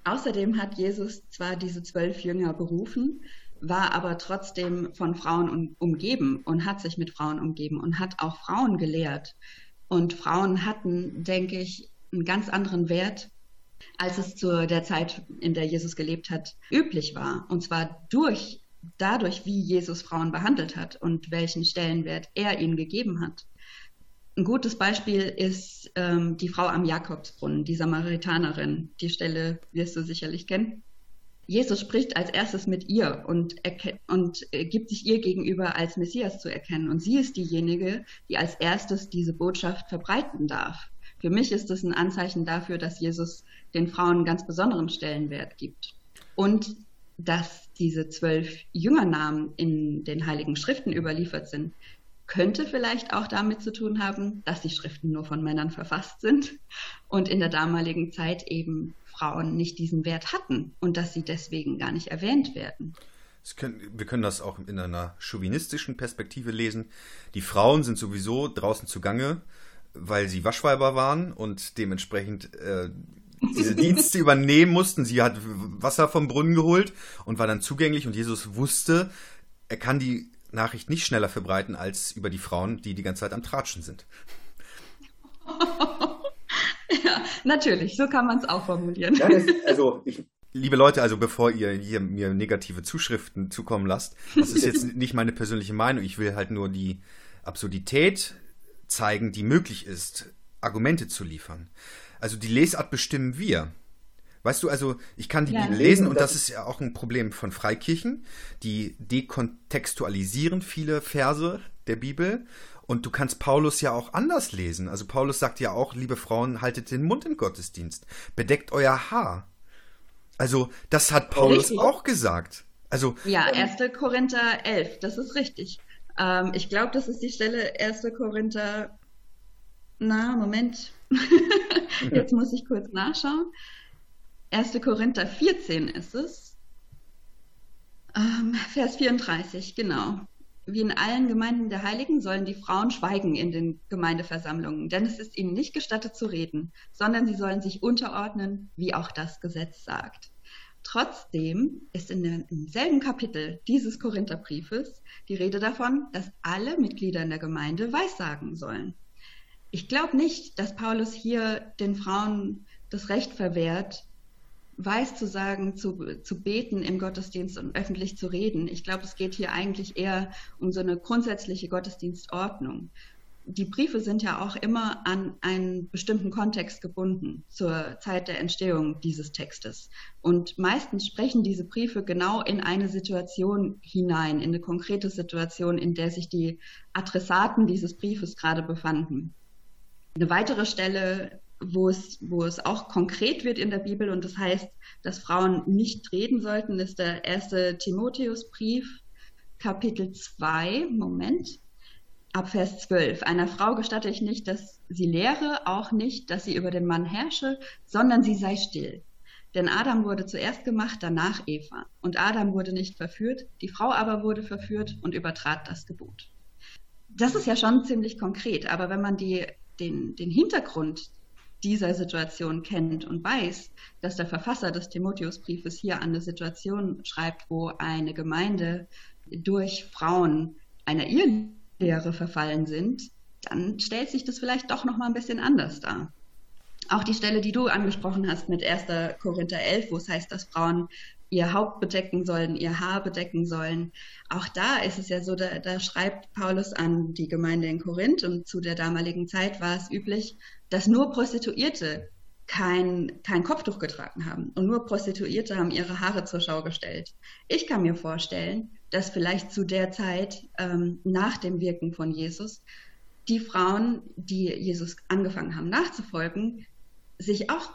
Außerdem hat Jesus zwar diese zwölf Jünger berufen, war aber trotzdem von Frauen umgeben und hat sich mit Frauen umgeben und hat auch Frauen gelehrt. Und Frauen hatten, denke ich, einen ganz anderen Wert, als es zu der Zeit, in der Jesus gelebt hat, üblich war. Und zwar durch, dadurch, wie Jesus Frauen behandelt hat und welchen Stellenwert er ihnen gegeben hat. Ein gutes Beispiel ist ähm, die Frau am Jakobsbrunnen, die Samaritanerin. Die Stelle wirst du sicherlich kennen. Jesus spricht als erstes mit ihr und, und äh, gibt sich ihr gegenüber als Messias zu erkennen. Und sie ist diejenige, die als erstes diese Botschaft verbreiten darf. Für mich ist es ein Anzeichen dafür, dass Jesus den Frauen einen ganz besonderen Stellenwert gibt. Und dass diese zwölf Jüngernamen in den Heiligen Schriften überliefert sind, könnte vielleicht auch damit zu tun haben, dass die Schriften nur von Männern verfasst sind und in der damaligen Zeit eben Frauen nicht diesen Wert hatten und dass sie deswegen gar nicht erwähnt werden. Können, wir können das auch in einer chauvinistischen Perspektive lesen. Die Frauen sind sowieso draußen zugange, weil sie Waschweiber waren und dementsprechend äh, diese Dienste übernehmen mussten. Sie hat Wasser vom Brunnen geholt und war dann zugänglich und Jesus wusste, er kann die Nachricht nicht schneller verbreiten als über die Frauen, die die ganze Zeit am Tratschen sind. Ja, natürlich, so kann man es auch formulieren. Ja, das, also ich, Liebe Leute, also bevor ihr hier mir negative Zuschriften zukommen lasst, das ist jetzt nicht meine persönliche Meinung. Ich will halt nur die Absurdität zeigen, die möglich ist, Argumente zu liefern. Also die Lesart bestimmen wir. Weißt du, also ich kann die ja, Bibel lesen und das ist ja auch ein Problem von Freikirchen. Die dekontextualisieren viele Verse der Bibel und du kannst Paulus ja auch anders lesen. Also Paulus sagt ja auch, liebe Frauen, haltet den Mund im Gottesdienst. Bedeckt euer Haar. Also das hat Paulus richtig. auch gesagt. Also, ja, 1. Ähm, Korinther 11, das ist richtig. Ähm, ich glaube, das ist die Stelle 1. Korinther. Na, Moment. Jetzt muss ich kurz nachschauen. 1. Korinther 14 ist es. Ähm, Vers 34, genau wie in allen Gemeinden der Heiligen sollen die Frauen schweigen in den Gemeindeversammlungen, denn es ist ihnen nicht gestattet zu reden, sondern sie sollen sich unterordnen, wie auch das Gesetz sagt. Trotzdem ist in der, selben Kapitel dieses Korintherbriefes die Rede davon, dass alle Mitglieder in der Gemeinde Weissagen sollen. Ich glaube nicht, dass Paulus hier den Frauen das Recht verwehrt, weiß zu sagen, zu, zu beten im Gottesdienst und öffentlich zu reden. Ich glaube, es geht hier eigentlich eher um so eine grundsätzliche Gottesdienstordnung. Die Briefe sind ja auch immer an einen bestimmten Kontext gebunden zur Zeit der Entstehung dieses Textes. Und meistens sprechen diese Briefe genau in eine Situation hinein, in eine konkrete Situation, in der sich die Adressaten dieses Briefes gerade befanden. Eine weitere Stelle wo es, wo es auch konkret wird in der Bibel und das heißt, dass Frauen nicht reden sollten, ist der erste Timotheusbrief, Kapitel 2, Moment, ab Vers 12. Einer Frau gestatte ich nicht, dass sie lehre, auch nicht, dass sie über den Mann herrsche, sondern sie sei still. Denn Adam wurde zuerst gemacht, danach Eva. Und Adam wurde nicht verführt, die Frau aber wurde verführt und übertrat das Gebot. Das ist ja schon ziemlich konkret, aber wenn man die, den, den Hintergrund dieser Situation kennt und weiß, dass der Verfasser des Timotheusbriefes hier an eine Situation schreibt, wo eine Gemeinde durch Frauen einer Irrlehre verfallen sind, dann stellt sich das vielleicht doch noch mal ein bisschen anders dar. Auch die Stelle, die du angesprochen hast mit 1. Korinther 11, wo es heißt, dass Frauen ihr Haupt bedecken sollen, ihr Haar bedecken sollen. Auch da ist es ja so, da, da, schreibt Paulus an die Gemeinde in Korinth und zu der damaligen Zeit war es üblich, dass nur Prostituierte kein, kein Kopftuch getragen haben und nur Prostituierte haben ihre Haare zur Schau gestellt. Ich kann mir vorstellen, dass vielleicht zu der Zeit ähm, nach dem Wirken von Jesus die Frauen, die Jesus angefangen haben nachzufolgen, sich auch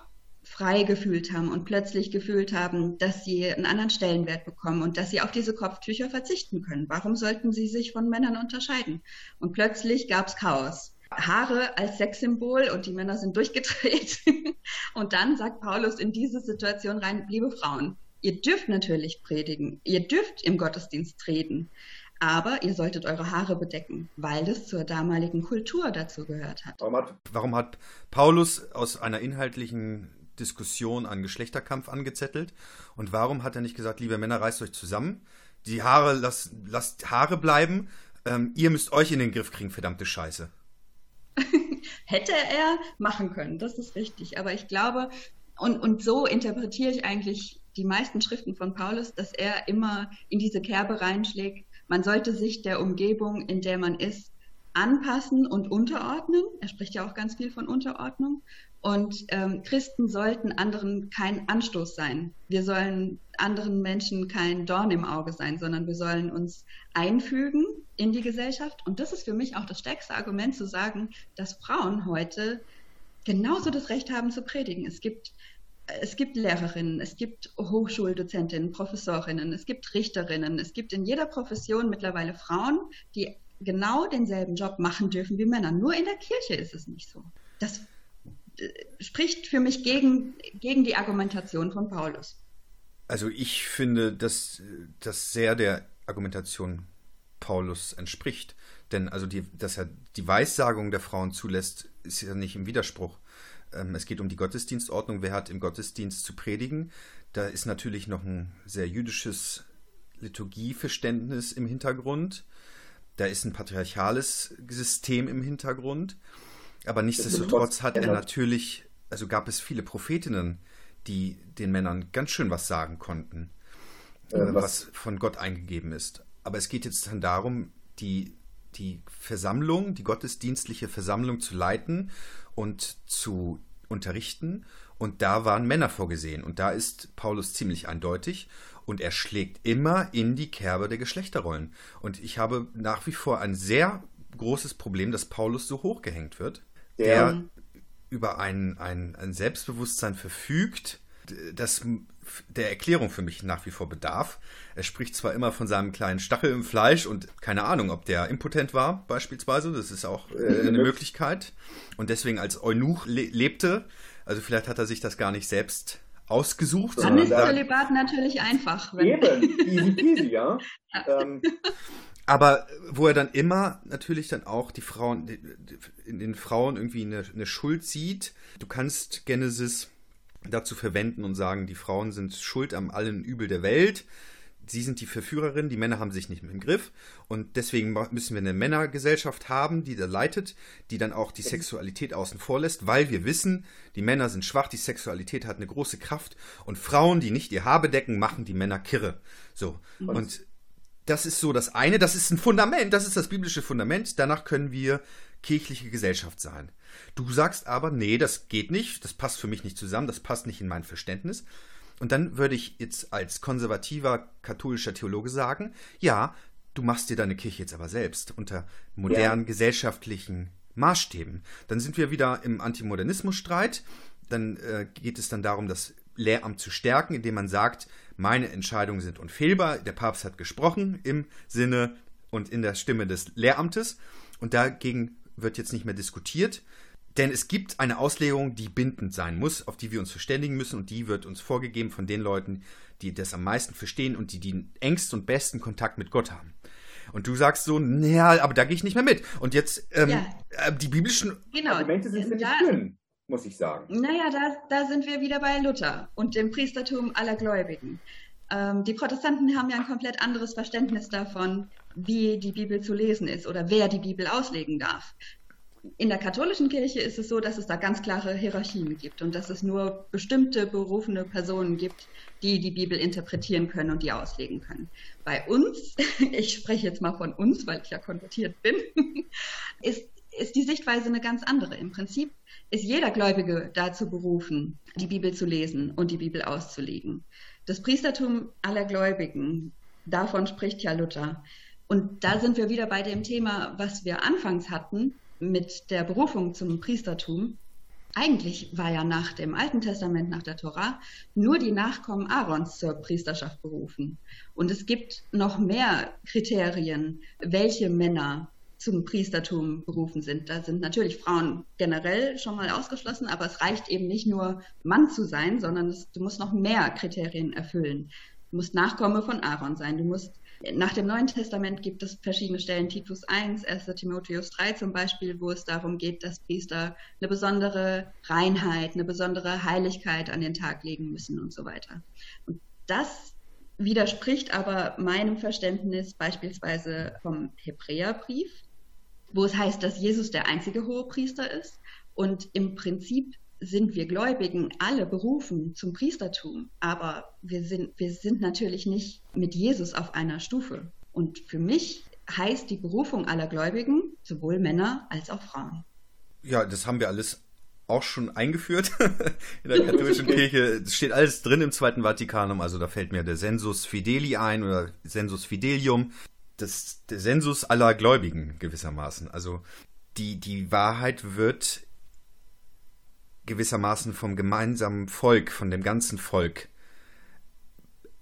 frei gefühlt haben und plötzlich gefühlt haben, dass sie einen anderen Stellenwert bekommen und dass sie auf diese Kopftücher verzichten können. Warum sollten sie sich von Männern unterscheiden? Und plötzlich gab es Chaos. Haare als Sexsymbol und die Männer sind durchgedreht. und dann sagt Paulus in diese Situation rein, liebe Frauen, ihr dürft natürlich predigen, ihr dürft im Gottesdienst reden, aber ihr solltet eure Haare bedecken, weil es zur damaligen Kultur dazu gehört hat. Warum hat, warum hat Paulus aus einer inhaltlichen Diskussion an Geschlechterkampf angezettelt? Und warum hat er nicht gesagt, liebe Männer, reißt euch zusammen, die Haare, lasst, lasst Haare bleiben, ähm, ihr müsst euch in den Griff kriegen, verdammte Scheiße. Hätte er machen können, das ist richtig. Aber ich glaube, und, und so interpretiere ich eigentlich die meisten Schriften von Paulus, dass er immer in diese Kerbe reinschlägt. Man sollte sich der Umgebung, in der man ist, anpassen und unterordnen. Er spricht ja auch ganz viel von Unterordnung. Und ähm, Christen sollten anderen kein Anstoß sein. Wir sollen anderen Menschen kein Dorn im Auge sein, sondern wir sollen uns einfügen in die Gesellschaft. Und das ist für mich auch das stärkste Argument zu sagen, dass Frauen heute genauso das Recht haben zu predigen. Es gibt es gibt Lehrerinnen, es gibt Hochschuldozentinnen, Professorinnen, es gibt Richterinnen, es gibt in jeder Profession mittlerweile Frauen, die genau denselben Job machen dürfen wie Männer. Nur in der Kirche ist es nicht so. Das spricht für mich gegen, gegen die Argumentation von Paulus. Also ich finde, dass das sehr der Argumentation Paulus entspricht. Denn also die, dass er die Weissagung der Frauen zulässt, ist ja nicht im Widerspruch. Ähm, es geht um die Gottesdienstordnung. Wer hat im Gottesdienst zu predigen? Da ist natürlich noch ein sehr jüdisches Liturgieverständnis im Hintergrund. Da ist ein patriarchales System im Hintergrund. Aber nichtsdestotrotz hat er natürlich, also gab es viele Prophetinnen, die den Männern ganz schön was sagen konnten, äh, was? was von Gott eingegeben ist. Aber es geht jetzt dann darum, die, die Versammlung, die gottesdienstliche Versammlung zu leiten und zu unterrichten. Und da waren Männer vorgesehen. Und da ist Paulus ziemlich eindeutig. Und er schlägt immer in die Kerbe der Geschlechterrollen. Und ich habe nach wie vor ein sehr großes Problem, dass Paulus so hochgehängt wird der ja. über ein, ein, ein Selbstbewusstsein verfügt, das der Erklärung für mich nach wie vor bedarf. Er spricht zwar immer von seinem kleinen Stachel im Fleisch und keine Ahnung, ob der impotent war, beispielsweise. Das ist auch äh, eine Möglichkeit. Und deswegen als Eunuch le lebte. Also vielleicht hat er sich das gar nicht selbst ausgesucht. Dann ist Zölibat natürlich einfach. Eben, easy peasy, ja. ja. Ähm, aber wo er dann immer natürlich dann auch die Frauen, in den Frauen irgendwie eine, eine Schuld sieht. Du kannst Genesis dazu verwenden und sagen, die Frauen sind schuld am allen Übel der Welt. Sie sind die Verführerin, die Männer haben sich nicht mehr im Griff und deswegen müssen wir eine Männergesellschaft haben, die da leitet, die dann auch die Sexualität außen vor lässt, weil wir wissen, die Männer sind schwach, die Sexualität hat eine große Kraft und Frauen, die nicht ihr Haar bedecken, machen die Männer kirre. So. Und, und das ist so das eine, das ist ein Fundament, das ist das biblische Fundament, danach können wir kirchliche Gesellschaft sein. Du sagst aber, nee, das geht nicht, das passt für mich nicht zusammen, das passt nicht in mein Verständnis. Und dann würde ich jetzt als konservativer katholischer Theologe sagen, ja, du machst dir deine Kirche jetzt aber selbst unter modernen ja. gesellschaftlichen Maßstäben. Dann sind wir wieder im Antimodernismusstreit. Dann äh, geht es dann darum, das Lehramt zu stärken, indem man sagt, meine Entscheidungen sind unfehlbar. Der Papst hat gesprochen im Sinne und in der Stimme des Lehramtes. Und dagegen wird jetzt nicht mehr diskutiert, denn es gibt eine Auslegung, die bindend sein muss, auf die wir uns verständigen müssen und die wird uns vorgegeben von den Leuten, die das am meisten verstehen und die den engsten und besten Kontakt mit Gott haben. Und du sagst so, naja, aber da gehe ich nicht mehr mit. Und jetzt ähm, ja. äh, die biblischen genau. Argumente sind ziemlich dünn, muss ich sagen. Naja, da, da sind wir wieder bei Luther und dem Priestertum aller Gläubigen. Ähm, die Protestanten haben ja ein komplett anderes Verständnis davon, wie die Bibel zu lesen ist oder wer die Bibel auslegen darf in der katholischen Kirche ist es so, dass es da ganz klare Hierarchien gibt und dass es nur bestimmte berufene Personen gibt, die die Bibel interpretieren können und die auslegen können. Bei uns, ich spreche jetzt mal von uns, weil ich ja konvertiert bin, ist, ist die Sichtweise eine ganz andere. Im Prinzip ist jeder Gläubige dazu berufen, die Bibel zu lesen und die Bibel auszulegen. Das Priestertum aller Gläubigen, davon spricht ja Luther. Und da sind wir wieder bei dem Thema, was wir anfangs hatten, mit der Berufung zum Priestertum, eigentlich war ja nach dem Alten Testament, nach der Tora, nur die Nachkommen Aarons zur Priesterschaft berufen. Und es gibt noch mehr Kriterien, welche Männer zum Priestertum berufen sind. Da sind natürlich Frauen generell schon mal ausgeschlossen, aber es reicht eben nicht nur Mann zu sein, sondern es, du musst noch mehr Kriterien erfüllen. Du musst Nachkomme von Aaron sein, du musst nach dem Neuen Testament gibt es verschiedene Stellen, Titus 1, 1. Timotheus 3 zum Beispiel, wo es darum geht, dass Priester eine besondere Reinheit, eine besondere Heiligkeit an den Tag legen müssen und so weiter. Und das widerspricht aber meinem Verständnis beispielsweise vom Hebräerbrief, wo es heißt, dass Jesus der einzige hohe Priester ist und im Prinzip sind wir Gläubigen alle berufen zum Priestertum, aber wir sind, wir sind natürlich nicht mit Jesus auf einer Stufe. Und für mich heißt die Berufung aller Gläubigen sowohl Männer als auch Frauen. Ja, das haben wir alles auch schon eingeführt in der katholischen Kirche. Es steht alles drin im Zweiten Vatikanum, also da fällt mir der Sensus Fideli ein oder Sensus Fidelium. Das, der Sensus aller Gläubigen gewissermaßen. Also die, die Wahrheit wird gewissermaßen vom gemeinsamen Volk, von dem ganzen Volk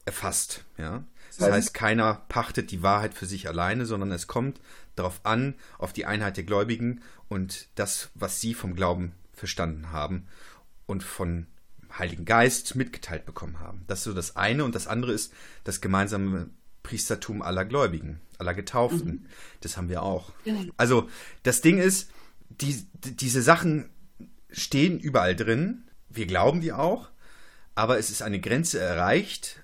erfasst. Ja? Das heißt, keiner pachtet die Wahrheit für sich alleine, sondern es kommt darauf an, auf die Einheit der Gläubigen und das, was sie vom Glauben verstanden haben und von Heiligen Geist mitgeteilt bekommen haben. Das ist so das eine. Und das andere ist das gemeinsame Priestertum aller Gläubigen, aller Getauften. Mhm. Das haben wir auch. Also das Ding ist, die, diese Sachen stehen überall drin. Wir glauben die auch. Aber es ist eine Grenze erreicht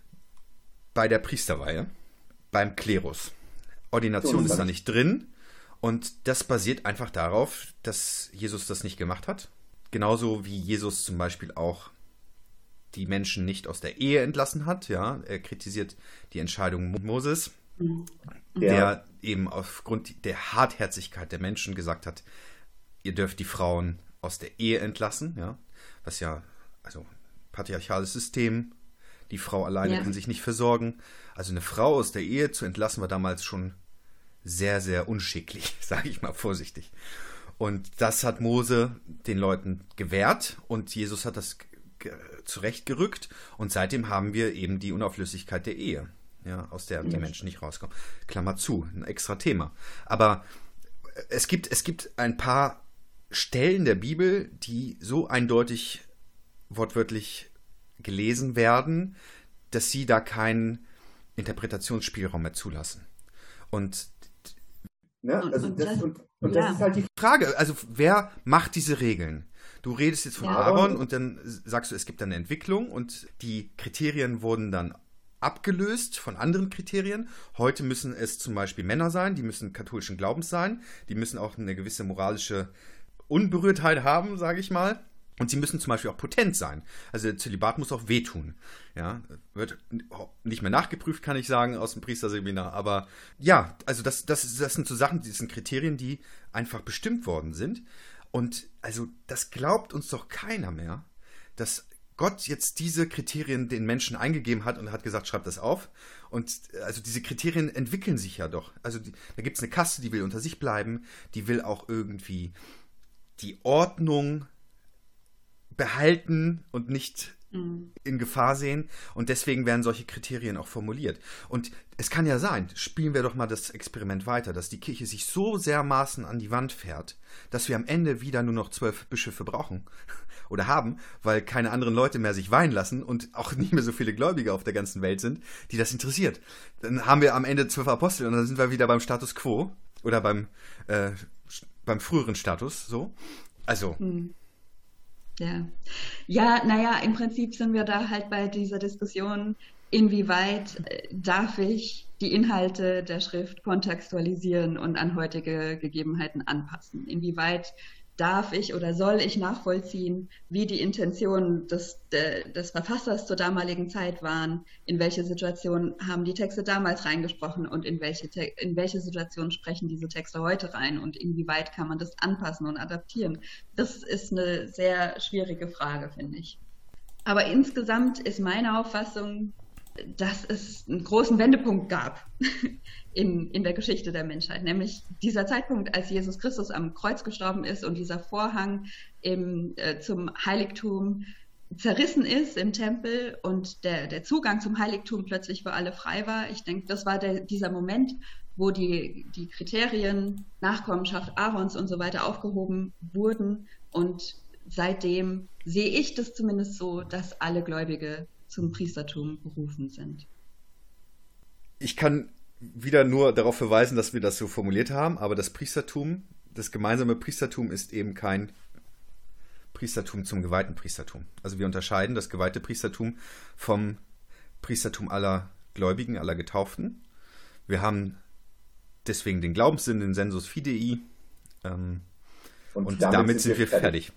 bei der Priesterweihe, beim Klerus. Ordination ist da nicht drin. Und das basiert einfach darauf, dass Jesus das nicht gemacht hat. Genauso wie Jesus zum Beispiel auch die Menschen nicht aus der Ehe entlassen hat. Ja, er kritisiert die Entscheidung Moses, ja. der eben aufgrund der Hartherzigkeit der Menschen gesagt hat, ihr dürft die Frauen aus der Ehe entlassen, ja, was ja, also patriarchales System, die Frau alleine ja. kann sich nicht versorgen. Also eine Frau aus der Ehe zu entlassen war damals schon sehr, sehr unschicklich, sage ich mal vorsichtig. Und das hat Mose den Leuten gewährt und Jesus hat das zurechtgerückt und seitdem haben wir eben die Unauflössigkeit der Ehe, ja, aus der die Menschen nicht rauskommen. Klammer zu, ein extra Thema. Aber es gibt, es gibt ein paar Stellen der Bibel, die so eindeutig wortwörtlich gelesen werden, dass sie da keinen Interpretationsspielraum mehr zulassen. Und Ne? Also das, und, und ja. das ist halt die Frage, also wer macht diese Regeln? Du redest jetzt von ja. Aaron und dann sagst du, es gibt eine Entwicklung und die Kriterien wurden dann abgelöst von anderen Kriterien. Heute müssen es zum Beispiel Männer sein, die müssen katholischen Glaubens sein, die müssen auch eine gewisse moralische Unberührtheit haben, sage ich mal. Und sie müssen zum Beispiel auch potent sein. Also der Zölibat muss auch wehtun. Ja, wird nicht mehr nachgeprüft, kann ich sagen, aus dem Priesterseminar. Aber ja, also das, das, das sind so Sachen, die sind Kriterien, die einfach bestimmt worden sind. Und also das glaubt uns doch keiner mehr, dass Gott jetzt diese Kriterien den Menschen eingegeben hat und hat gesagt, schreibt das auf. Und also diese Kriterien entwickeln sich ja doch. Also die, da gibt es eine Kaste, die will unter sich bleiben, die will auch irgendwie die Ordnung behalten und nicht mhm. in Gefahr sehen. Und deswegen werden solche Kriterien auch formuliert. Und es kann ja sein, spielen wir doch mal das Experiment weiter, dass die Kirche sich so dermaßen an die Wand fährt, dass wir am Ende wieder nur noch zwölf Bischöfe brauchen oder haben, weil keine anderen Leute mehr sich weinen lassen und auch nicht mehr so viele Gläubige auf der ganzen Welt sind, die das interessiert. Dann haben wir am Ende zwölf Apostel und dann sind wir wieder beim Status quo oder beim, äh, beim früheren Status so. Also. Hm. Ja. Ja, naja, im Prinzip sind wir da halt bei dieser Diskussion, inwieweit äh, darf ich die Inhalte der Schrift kontextualisieren und an heutige Gegebenheiten anpassen? Inwieweit darf ich oder soll ich nachvollziehen, wie die Intentionen des, de, des Verfassers zur damaligen Zeit waren, in welche Situation haben die Texte damals reingesprochen und in welche, in welche Situation sprechen diese Texte heute rein und inwieweit kann man das anpassen und adaptieren. Das ist eine sehr schwierige Frage, finde ich. Aber insgesamt ist meine Auffassung, dass es einen großen Wendepunkt gab in, in der Geschichte der Menschheit, nämlich dieser Zeitpunkt, als Jesus Christus am Kreuz gestorben ist und dieser Vorhang im, äh, zum Heiligtum zerrissen ist im Tempel und der, der Zugang zum Heiligtum plötzlich für alle frei war. Ich denke, das war der, dieser Moment, wo die, die Kriterien Nachkommenschaft Aarons und so weiter aufgehoben wurden. Und seitdem sehe ich das zumindest so, dass alle Gläubige zum Priestertum berufen sind. Ich kann wieder nur darauf verweisen, dass wir das so formuliert haben, aber das Priestertum, das gemeinsame Priestertum ist eben kein Priestertum zum geweihten Priestertum. Also wir unterscheiden das geweihte Priestertum vom Priestertum aller Gläubigen, aller Getauften. Wir haben deswegen den Glaubenssinn, den Sensus Fidei. Ähm, und, und, damit, damit sind wir fertig.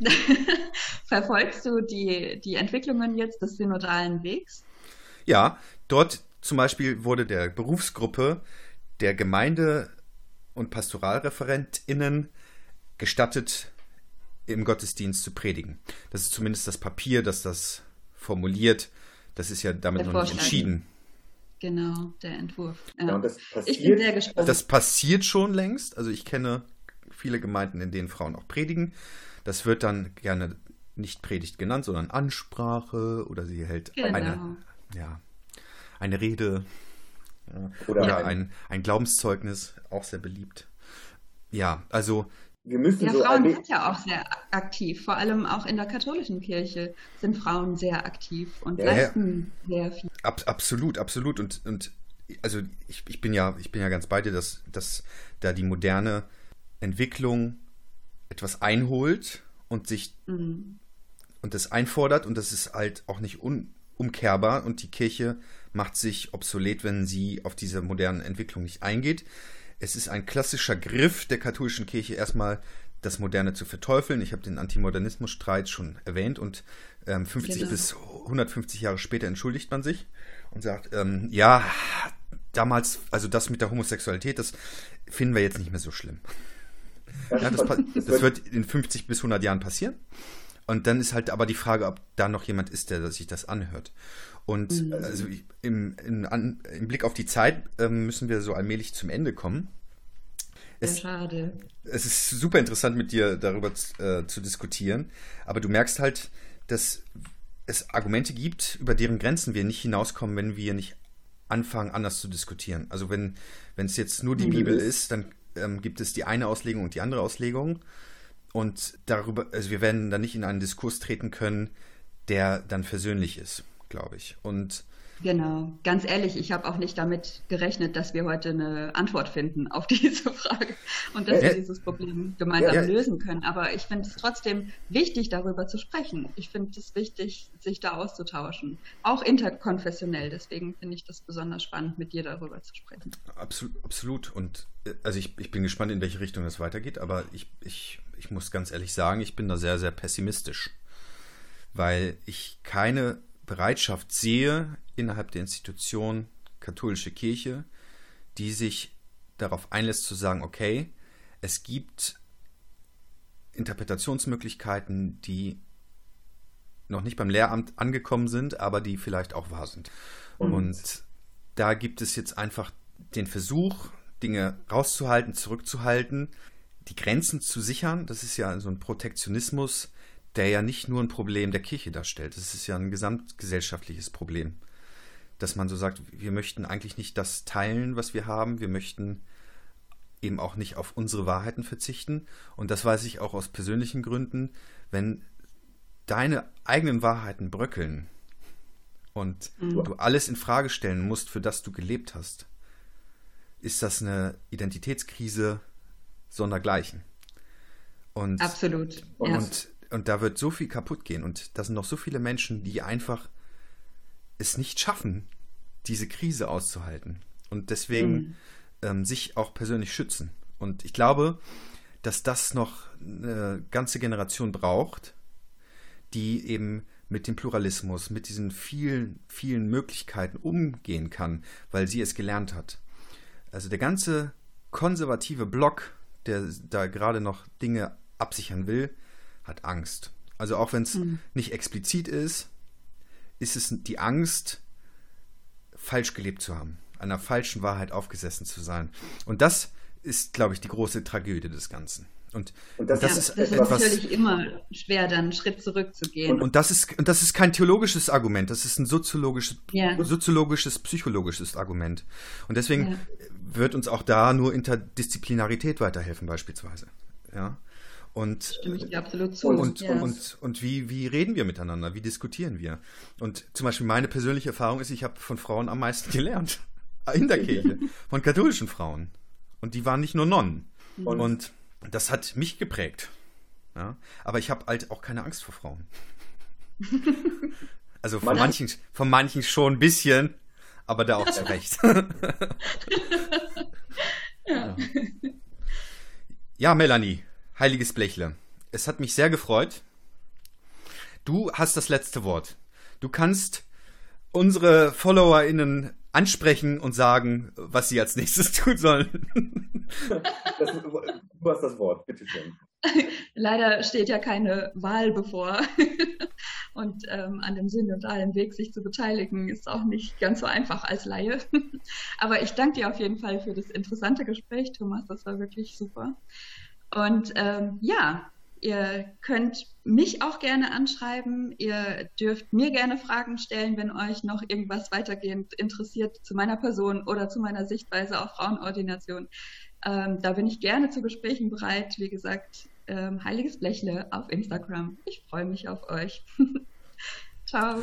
Verfolgst du die, die Entwicklungen jetzt des synodalen Wegs? Ja, dort zum Beispiel wurde der Berufsgruppe der Gemeinde- und PastoralreferentInnen gestattet, im Gottesdienst zu predigen. Das ist zumindest das Papier, das das formuliert. Das ist ja damit der noch nicht entschieden. Genau, der Entwurf. Ja. Das ich bin sehr gespannt. Das passiert schon längst. Also ich kenne viele Gemeinden, in denen Frauen auch predigen. Das wird dann gerne nicht Predigt genannt, sondern Ansprache oder sie hält genau. eine, ja, eine Rede ja, oder, oder ein, ein Glaubenszeugnis, auch sehr beliebt. Ja, also wir müssen ja, so Frauen sind ja auch sehr aktiv, vor allem auch in der katholischen Kirche sind Frauen sehr aktiv und ja, leisten sehr viel. Ab, absolut, absolut. Und, und also ich, ich bin ja, ich bin ja ganz bei dir, dass, dass da die moderne Entwicklung etwas einholt und sich mhm. und das einfordert und das ist halt auch nicht unumkehrbar und die Kirche macht sich obsolet, wenn sie auf diese modernen Entwicklung nicht eingeht. Es ist ein klassischer Griff der katholischen Kirche, erstmal das Moderne zu verteufeln. Ich habe den Antimodernismus-Streit schon erwähnt und ähm, 50 genau. bis 150 Jahre später entschuldigt man sich und sagt, ähm, ja, damals, also das mit der Homosexualität, das finden wir jetzt nicht mehr so schlimm. Ja, das, das wird in 50 bis 100 Jahren passieren. Und dann ist halt aber die Frage, ob da noch jemand ist, der sich das anhört. Und mhm. also im, im, an, im, Blick auf die Zeit ähm, müssen wir so allmählich zum Ende kommen. Es, schade. Es ist super interessant, mit dir darüber äh, zu diskutieren. Aber du merkst halt, dass es Argumente gibt, über deren Grenzen wir nicht hinauskommen, wenn wir nicht anfangen, anders zu diskutieren. Also wenn es jetzt nur die mhm. Bibel ist, dann ähm, gibt es die eine Auslegung und die andere Auslegung. Und darüber, also wir werden dann nicht in einen Diskurs treten können, der dann versöhnlich ist. glaube ich. Und Genau, ganz ehrlich, ich habe auch nicht damit gerechnet, dass wir heute eine Antwort finden auf diese Frage und dass ja. wir dieses Problem gemeinsam ja, ja. lösen können. Aber ich finde es trotzdem wichtig, darüber zu sprechen. Ich finde es wichtig, sich da auszutauschen, auch interkonfessionell. Deswegen finde ich das besonders spannend, mit dir darüber zu sprechen. Absolut, absolut. Und äh, also ich, ich bin gespannt, in welche Richtung es weitergeht, aber ich, ich, ich muss ganz ehrlich sagen, ich bin da sehr, sehr pessimistisch, weil ich keine Bereitschaft sehe innerhalb der Institution katholische Kirche, die sich darauf einlässt zu sagen, okay, es gibt Interpretationsmöglichkeiten, die noch nicht beim Lehramt angekommen sind, aber die vielleicht auch wahr sind. Und, Und da gibt es jetzt einfach den Versuch, Dinge rauszuhalten, zurückzuhalten, die Grenzen zu sichern. Das ist ja so ein Protektionismus, der ja nicht nur ein Problem der Kirche darstellt. Das ist ja ein gesamtgesellschaftliches Problem. Dass man so sagt, wir möchten eigentlich nicht das teilen, was wir haben. Wir möchten eben auch nicht auf unsere Wahrheiten verzichten. Und das weiß ich auch aus persönlichen Gründen. Wenn deine eigenen Wahrheiten bröckeln und mhm. du alles in Frage stellen musst, für das du gelebt hast, ist das eine Identitätskrise sondergleichen. Und, Absolut. Und und da wird so viel kaputt gehen. Und da sind noch so viele Menschen, die einfach es nicht schaffen, diese Krise auszuhalten. Und deswegen mhm. ähm, sich auch persönlich schützen. Und ich glaube, dass das noch eine ganze Generation braucht, die eben mit dem Pluralismus, mit diesen vielen, vielen Möglichkeiten umgehen kann, weil sie es gelernt hat. Also der ganze konservative Block, der da gerade noch Dinge absichern will, hat Angst. Also auch wenn es mhm. nicht explizit ist, ist es die Angst, falsch gelebt zu haben, einer falschen Wahrheit aufgesessen zu sein. Und das ist, glaube ich, die große Tragödie des Ganzen. Und, und das, ja, ist, das ist natürlich immer schwer, dann einen Schritt zurückzugehen. Und, und, das ist, und das ist kein theologisches Argument, das ist ein soziologisches, ja. soziologisches, psychologisches Argument. Und deswegen ja. wird uns auch da nur Interdisziplinarität weiterhelfen, beispielsweise. Ja. Und, Stimme ich dir absolut zu. Und, yes. und, und wie, wie reden wir miteinander? Wie diskutieren wir? Und zum Beispiel meine persönliche Erfahrung ist, ich habe von Frauen am meisten gelernt. In der Kirche. Von katholischen Frauen. Und die waren nicht nur Nonnen. Mhm. Und, und das hat mich geprägt. Ja? Aber ich habe halt auch keine Angst vor Frauen. Also von manchen, von manchen schon ein bisschen, aber da auch zu Recht. ja. ja, Melanie, Heiliges Blechle, es hat mich sehr gefreut. Du hast das letzte Wort. Du kannst unsere FollowerInnen ansprechen und sagen, was sie als nächstes tun sollen. Das, du hast das Wort, bitteschön. Leider steht ja keine Wahl bevor. Und ähm, an dem synodalen Weg sich zu beteiligen, ist auch nicht ganz so einfach als Laie. Aber ich danke dir auf jeden Fall für das interessante Gespräch, Thomas. Das war wirklich super. Und ähm, ja, ihr könnt mich auch gerne anschreiben. Ihr dürft mir gerne Fragen stellen, wenn euch noch irgendwas weitergehend interessiert zu meiner Person oder zu meiner Sichtweise auf Frauenordination. Ähm, da bin ich gerne zu Gesprächen bereit. Wie gesagt, ähm, Heiliges Blechle auf Instagram. Ich freue mich auf euch. Ciao.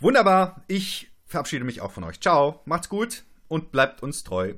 Wunderbar. Ich verabschiede mich auch von euch. Ciao. Macht's gut und bleibt uns treu.